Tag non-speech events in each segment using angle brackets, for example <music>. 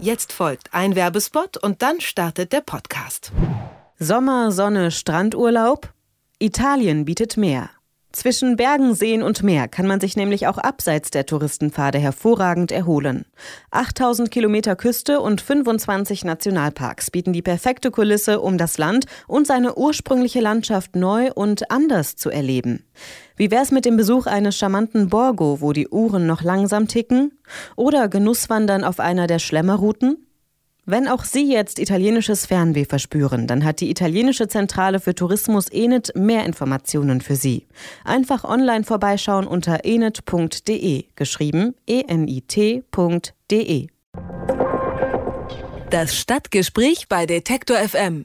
Jetzt folgt ein Werbespot und dann startet der Podcast. Sommer, Sonne, Strandurlaub? Italien bietet mehr. Zwischen Bergen, Seen und Meer kann man sich nämlich auch abseits der Touristenpfade hervorragend erholen. 8000 Kilometer Küste und 25 Nationalparks bieten die perfekte Kulisse, um das Land und seine ursprüngliche Landschaft neu und anders zu erleben. Wie wär's mit dem Besuch eines charmanten Borgo, wo die Uhren noch langsam ticken? Oder Genusswandern auf einer der Schlemmerrouten? Wenn auch Sie jetzt italienisches Fernweh verspüren, dann hat die italienische Zentrale für Tourismus Enet mehr Informationen für Sie. Einfach online vorbeischauen unter enet.de, geschrieben enit.de. Das Stadtgespräch bei Detektor FM.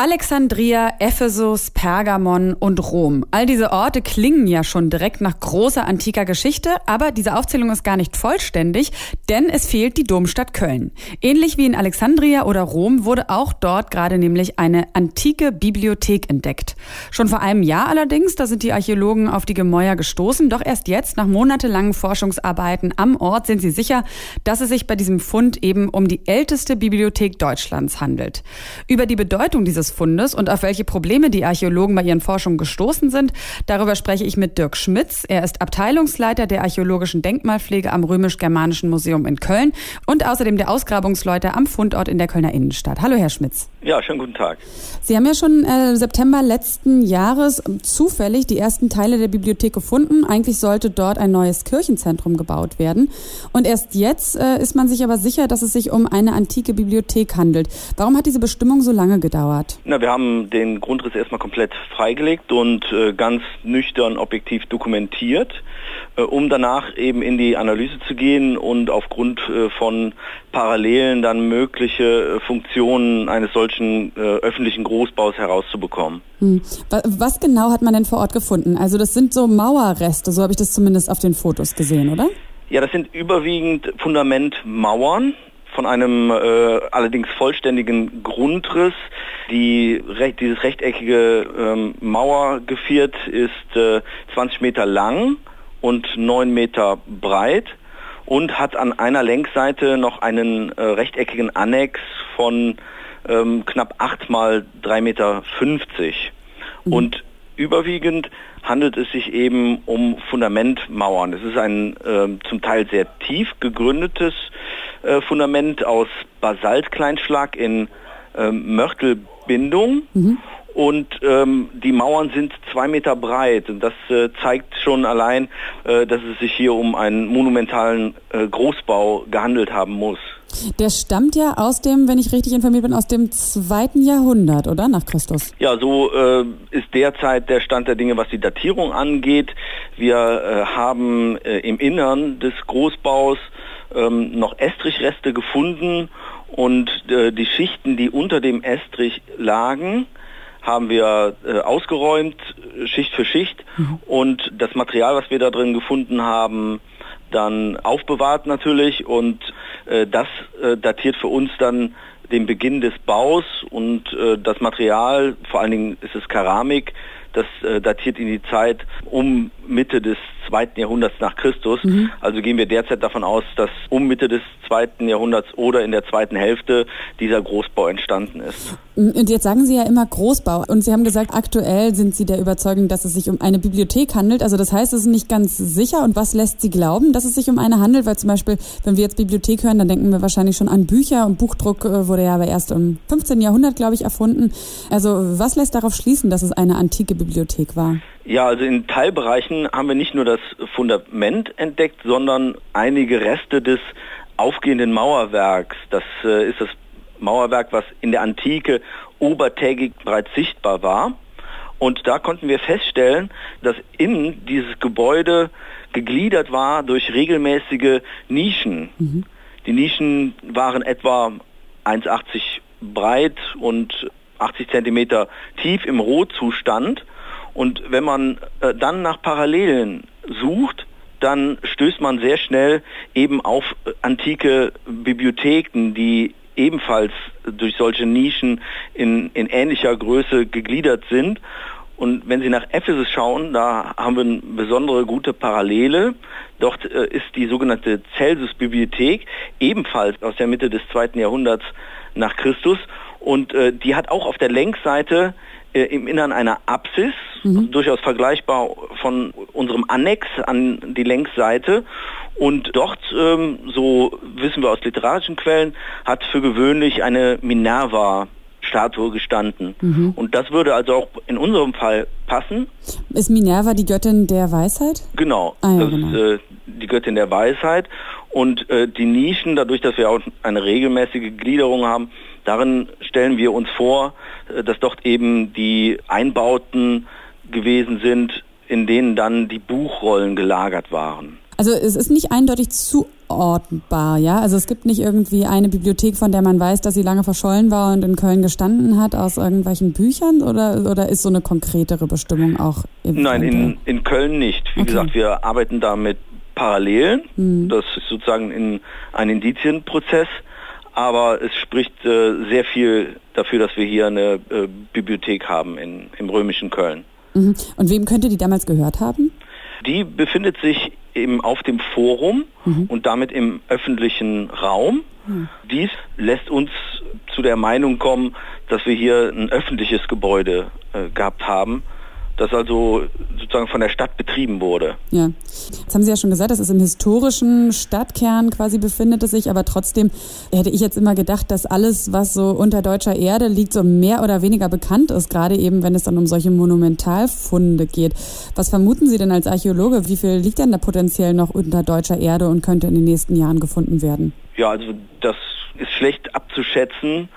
Alexandria, Ephesus, Pergamon und Rom. All diese Orte klingen ja schon direkt nach großer antiker Geschichte, aber diese Aufzählung ist gar nicht vollständig, denn es fehlt die Domstadt Köln. Ähnlich wie in Alexandria oder Rom wurde auch dort gerade nämlich eine antike Bibliothek entdeckt. Schon vor einem Jahr allerdings, da sind die Archäologen auf die Gemäuer gestoßen, doch erst jetzt, nach monatelangen Forschungsarbeiten am Ort, sind sie sicher, dass es sich bei diesem Fund eben um die älteste Bibliothek Deutschlands handelt. Über die Bedeutung dieses des Fundes und auf welche Probleme die Archäologen bei ihren Forschungen gestoßen sind. Darüber spreche ich mit Dirk Schmitz. Er ist Abteilungsleiter der archäologischen Denkmalpflege am Römisch-Germanischen Museum in Köln und außerdem der Ausgrabungsleiter am Fundort in der Kölner Innenstadt. Hallo, Herr Schmitz. Ja, schönen guten Tag. Sie haben ja schon äh, September letzten Jahres zufällig die ersten Teile der Bibliothek gefunden. Eigentlich sollte dort ein neues Kirchenzentrum gebaut werden. Und erst jetzt äh, ist man sich aber sicher, dass es sich um eine antike Bibliothek handelt. Warum hat diese Bestimmung so lange gedauert? Na, wir haben den Grundriss erstmal komplett freigelegt und äh, ganz nüchtern objektiv dokumentiert, äh, um danach eben in die Analyse zu gehen und aufgrund äh, von Parallelen dann mögliche äh, Funktionen eines solchen äh, öffentlichen Großbaus herauszubekommen. Hm. Was genau hat man denn vor Ort gefunden? Also das sind so Mauerreste, so habe ich das zumindest auf den Fotos gesehen, oder? Ja, das sind überwiegend Fundamentmauern von einem äh, allerdings vollständigen Grundriss. Die, dieses rechteckige ähm, Mauergeviert ist äh, 20 Meter lang und 9 Meter breit und hat an einer Längsseite noch einen äh, rechteckigen Annex von ähm, knapp 8 mal 3,50 Meter. Mhm. Und überwiegend handelt es sich eben um Fundamentmauern. Es ist ein äh, zum Teil sehr tief gegründetes Fundament aus Basaltkleinschlag in äh, Mörtelbindung. Mhm. Und ähm, die Mauern sind zwei Meter breit. Und das äh, zeigt schon allein, äh, dass es sich hier um einen monumentalen äh, Großbau gehandelt haben muss. Der stammt ja aus dem, wenn ich richtig informiert bin, aus dem zweiten Jahrhundert, oder? Nach Christus. Ja, so äh, ist derzeit der Stand der Dinge, was die Datierung angeht. Wir äh, haben äh, im Innern des Großbaus ähm, noch Estrichreste gefunden. Und äh, die Schichten, die unter dem Estrich lagen, haben wir äh, ausgeräumt, Schicht für Schicht. Mhm. und das Material, was wir da drin gefunden haben, dann aufbewahrt natürlich. Und äh, das äh, datiert für uns dann den Beginn des Baus. Und äh, das Material, vor allen Dingen ist es Keramik, das äh, datiert in die Zeit um Mitte des zweiten Jahrhunderts nach Christus. Mhm. Also gehen wir derzeit davon aus, dass um Mitte des zweiten Jahrhunderts oder in der zweiten Hälfte dieser Großbau entstanden ist. Und jetzt sagen Sie ja immer Großbau und Sie haben gesagt, aktuell sind Sie der Überzeugung, dass es sich um eine Bibliothek handelt. Also das heißt, es ist nicht ganz sicher. Und was lässt Sie glauben, dass es sich um eine handelt? Weil zum Beispiel, wenn wir jetzt Bibliothek hören, dann denken wir wahrscheinlich schon an Bücher und Buchdruck äh, wurde ja aber erst im 15. Jahrhundert, glaube ich, erfunden. Also was lässt darauf schließen, dass es eine antike Bibliothek war? Ja, also in Teilbereichen haben wir nicht nur das Fundament entdeckt, sondern einige Reste des aufgehenden Mauerwerks. Das äh, ist das Mauerwerk, was in der Antike obertägig bereits sichtbar war. Und da konnten wir feststellen, dass innen dieses Gebäude gegliedert war durch regelmäßige Nischen. Mhm. Die Nischen waren etwa 1,80 breit und 80 Zentimeter tief im Rohzustand. Und wenn man äh, dann nach Parallelen sucht, dann stößt man sehr schnell eben auf äh, antike Bibliotheken, die ebenfalls durch solche Nischen in, in ähnlicher Größe gegliedert sind. Und wenn Sie nach Ephesus schauen, da haben wir eine besondere gute Parallele. Dort äh, ist die sogenannte Celsus-Bibliothek, ebenfalls aus der Mitte des zweiten Jahrhunderts nach Christus. Und äh, die hat auch auf der Längsseite äh, im Innern einer Apsis, mhm. also durchaus vergleichbar von unserem Annex an die Längsseite. Und dort, ähm, so wissen wir aus literarischen Quellen, hat für gewöhnlich eine Minerva Statue gestanden. Mhm. Und das würde also auch in unserem Fall passen. Ist Minerva die Göttin der Weisheit? Genau, ah, ja, das genau. ist äh, die Göttin der Weisheit. Und äh, die Nischen, dadurch, dass wir auch eine regelmäßige Gliederung haben, darin stellen wir uns vor, äh, dass dort eben die Einbauten gewesen sind, in denen dann die Buchrollen gelagert waren. Also es ist nicht eindeutig zuordnbar, ja? Also es gibt nicht irgendwie eine Bibliothek, von der man weiß, dass sie lange verschollen war und in Köln gestanden hat aus irgendwelchen Büchern oder, oder ist so eine konkretere Bestimmung auch? Nein, in, in Köln nicht. Wie okay. gesagt, wir arbeiten da mit Parallelen. Mhm. Das ist sozusagen in ein Indizienprozess. Aber es spricht äh, sehr viel dafür, dass wir hier eine äh, Bibliothek haben in, im römischen Köln. Mhm. Und wem könnte die damals gehört haben? Die befindet sich eben auf dem Forum mhm. und damit im öffentlichen Raum. Mhm. Dies lässt uns zu der Meinung kommen, dass wir hier ein öffentliches Gebäude äh, gehabt haben, das also sozusagen von der Stadt betrieben wurde. Ja, jetzt haben Sie ja schon gesagt, das ist im historischen Stadtkern quasi befindet es sich, aber trotzdem hätte ich jetzt immer gedacht, dass alles, was so unter deutscher Erde liegt, so mehr oder weniger bekannt ist, gerade eben, wenn es dann um solche Monumentalfunde geht. Was vermuten Sie denn als Archäologe? Wie viel liegt denn da potenziell noch unter deutscher Erde und könnte in den nächsten Jahren gefunden werden? Ja, also das ist schlecht abzuschätzen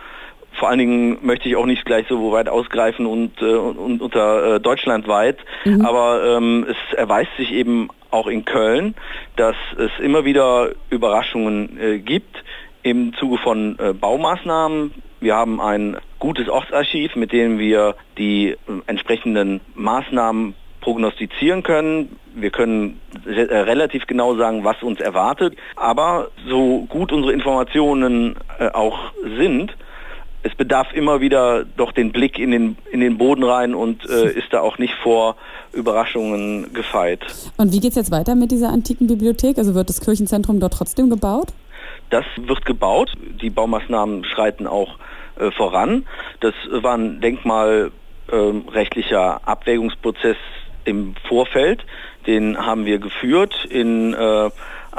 vor allen Dingen möchte ich auch nicht gleich so weit ausgreifen und, äh, und unter äh, deutschlandweit, mhm. aber ähm, es erweist sich eben auch in Köln, dass es immer wieder Überraschungen äh, gibt im Zuge von äh, Baumaßnahmen. Wir haben ein gutes Ortsarchiv, mit dem wir die äh, entsprechenden Maßnahmen prognostizieren können. Wir können äh, relativ genau sagen, was uns erwartet. Aber so gut unsere Informationen auch sind, es bedarf immer wieder doch den Blick in den, in den Boden rein und äh, <laughs> ist da auch nicht vor Überraschungen gefeit. Und wie geht es jetzt weiter mit dieser antiken Bibliothek? Also wird das Kirchenzentrum dort trotzdem gebaut? Das wird gebaut. Die Baumaßnahmen schreiten auch äh, voran. Das war ein denkmalrechtlicher äh, Abwägungsprozess im Vorfeld. Den haben wir geführt in äh,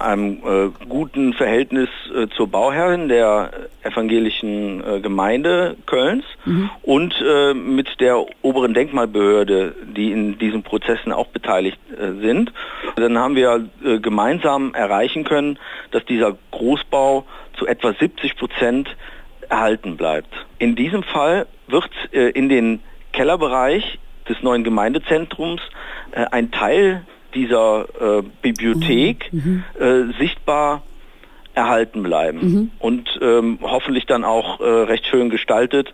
einem äh, guten Verhältnis äh, zur Bauherrin der evangelischen äh, Gemeinde Kölns mhm. und äh, mit der oberen Denkmalbehörde, die in diesen Prozessen auch beteiligt äh, sind. Dann haben wir äh, gemeinsam erreichen können, dass dieser Großbau zu etwa 70 Prozent erhalten bleibt. In diesem Fall wird in den Kellerbereich des neuen Gemeindezentrums ein Teil dieser äh, Bibliothek mhm. mhm. äh, sichtbar erhalten bleiben mhm. und ähm, hoffentlich dann auch äh, recht schön gestaltet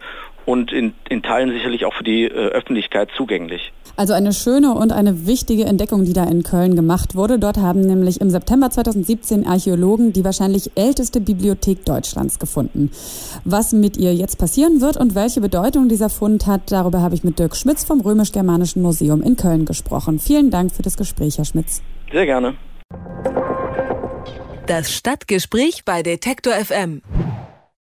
und in, in Teilen sicherlich auch für die äh, Öffentlichkeit zugänglich. Also eine schöne und eine wichtige Entdeckung, die da in Köln gemacht wurde. Dort haben nämlich im September 2017 Archäologen die wahrscheinlich älteste Bibliothek Deutschlands gefunden. Was mit ihr jetzt passieren wird und welche Bedeutung dieser Fund hat, darüber habe ich mit Dirk Schmitz vom Römisch-Germanischen Museum in Köln gesprochen. Vielen Dank für das Gespräch, Herr Schmitz. Sehr gerne. Das Stadtgespräch bei Detektor FM.